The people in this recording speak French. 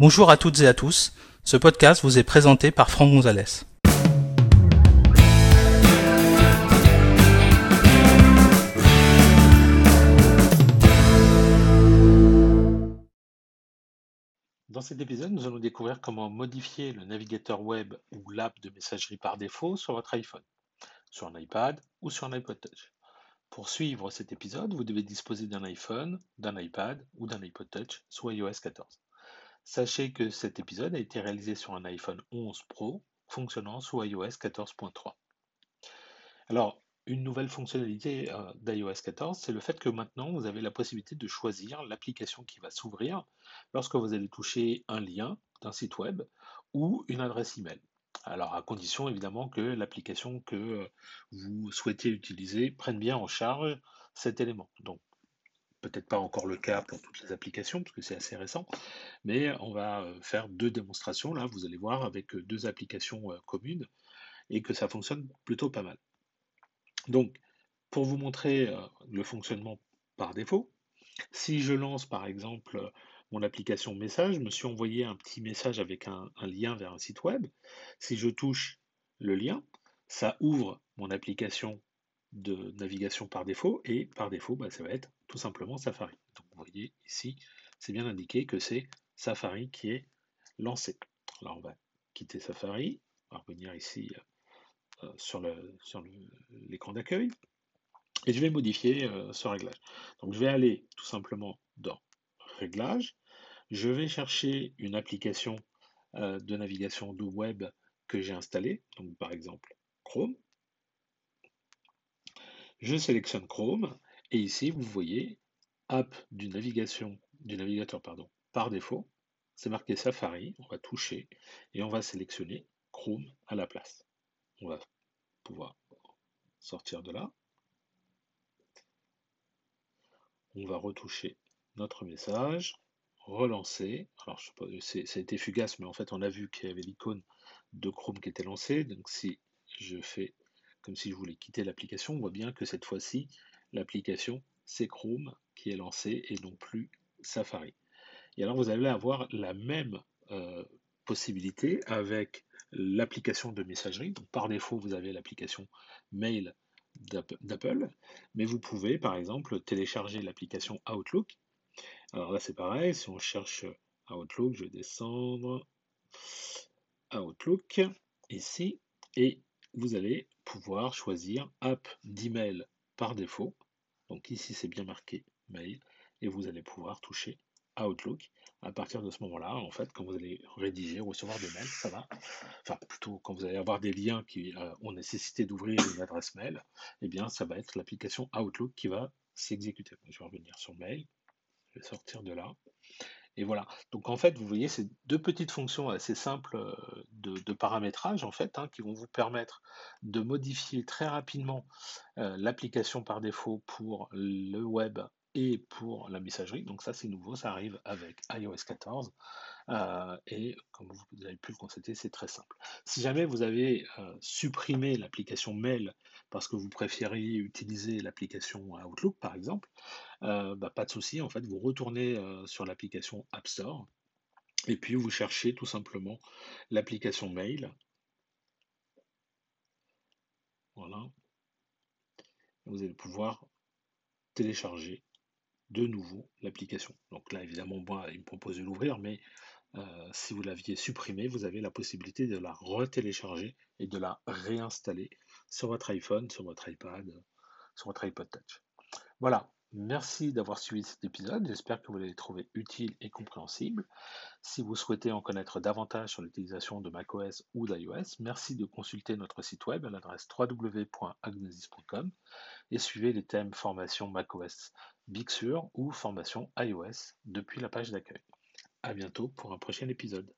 Bonjour à toutes et à tous. Ce podcast vous est présenté par Franck Gonzalez. Dans cet épisode, nous allons découvrir comment modifier le navigateur web ou l'app de messagerie par défaut sur votre iPhone, sur un iPad ou sur un iPod Touch. Pour suivre cet épisode, vous devez disposer d'un iPhone, d'un iPad ou d'un iPod Touch sous iOS 14. Sachez que cet épisode a été réalisé sur un iPhone 11 Pro fonctionnant sous iOS 14.3. Alors, une nouvelle fonctionnalité euh, d'iOS 14, c'est le fait que maintenant vous avez la possibilité de choisir l'application qui va s'ouvrir lorsque vous allez toucher un lien d'un site web ou une adresse email. Alors à condition évidemment que l'application que euh, vous souhaitez utiliser prenne bien en charge cet élément. Donc peut-être pas encore le cas pour toutes les applications parce que c'est assez récent, mais on va euh, faire deux démonstrations là, vous allez voir avec euh, deux applications communes et que ça fonctionne plutôt pas mal. Donc pour vous montrer le fonctionnement par défaut, si je lance par exemple mon application message, je me suis envoyé un petit message avec un, lien vers un site web. Si je touche le lien, ça ouvre mon application de navigation par défaut et par défaut, bah, ça va être tout simplement Safari. Donc vous voyez ici, c'est bien indiqué que c'est Safari qui est lancé. Alors on va quitter Safari, on va revenir ici euh, sur l'écran d'accueil et je vais modifier euh, ce réglage. Donc je vais aller tout simplement dans Réglages, je vais chercher une application euh, de navigation de web que j'ai installée, donc par exemple Chrome. Je sélectionne Chrome et ici vous voyez app du navigation du navigateur pardon, par défaut, c'est marqué Safari, on va toucher et on va sélectionner Chrome à la place. On va pouvoir sortir de là. On va retoucher notre message relancer. Alors, ça a été fugace, mais en fait, on a vu qu'il y avait l'icône de Chrome qui était lancée. Donc, si je fais comme si je voulais quitter l'application, on voit bien que cette fois-ci, l'application, c'est Chrome qui est lancé et non plus Safari. Et alors, vous allez avoir la même euh, possibilité avec l'application de messagerie. Donc, par défaut, vous avez l'application Mail d'Apple, mais vous pouvez, par exemple, télécharger l'application Outlook. Alors là, c'est pareil, si on cherche Outlook, je vais descendre. Outlook ici, et vous allez pouvoir choisir App d'email par défaut. Donc ici, c'est bien marqué Mail, et vous allez pouvoir toucher Outlook. À partir de ce moment-là, en fait, quand vous allez rédiger ou recevoir des mails, ça va. Enfin, plutôt quand vous allez avoir des liens qui euh, ont nécessité d'ouvrir une adresse mail, eh bien, ça va être l'application Outlook qui va s'exécuter. Je vais revenir sur Mail sortir de là. Et voilà. Donc en fait, vous voyez, ces deux petites fonctions assez simples euh, de, paramétrage, en fait, hein, qui vont vous permettre de modifier très rapidement euh, l'application par défaut pour le web et pour la messagerie. Donc ça, c'est nouveau, ça arrive avec iOS 14. Euh, et comme vous avez pu le constater, c'est très simple. Si jamais vous avez supprimé l'application mail parce que vous préfériez utiliser l'application Outlook, par exemple, euh, bah, pas de souci, en fait, vous retournez euh, sur l'application App Store et puis vous cherchez tout simplement l'application Mail. Voilà. Vous allez pouvoir télécharger de nouveau l'application. Donc là, évidemment, moi, il me propose de l'ouvrir, mais euh, si vous l'aviez supprimé, vous avez la possibilité de la retélécharger et de la réinstaller sur votre iPhone, sur votre iPad, sur votre iPod Touch. Voilà, Merci d'avoir suivi cet épisode, j'espère que vous l'avez trouvé utile et compréhensible. Si vous souhaitez en connaître davantage sur l'utilisation de macOS ou d'iOS, merci de consulter notre site web à l'adresse www.agnosis.com et suivez les thèmes formation macOS Big Sur ou formation iOS depuis la page d'accueil. A bientôt pour un prochain épisode.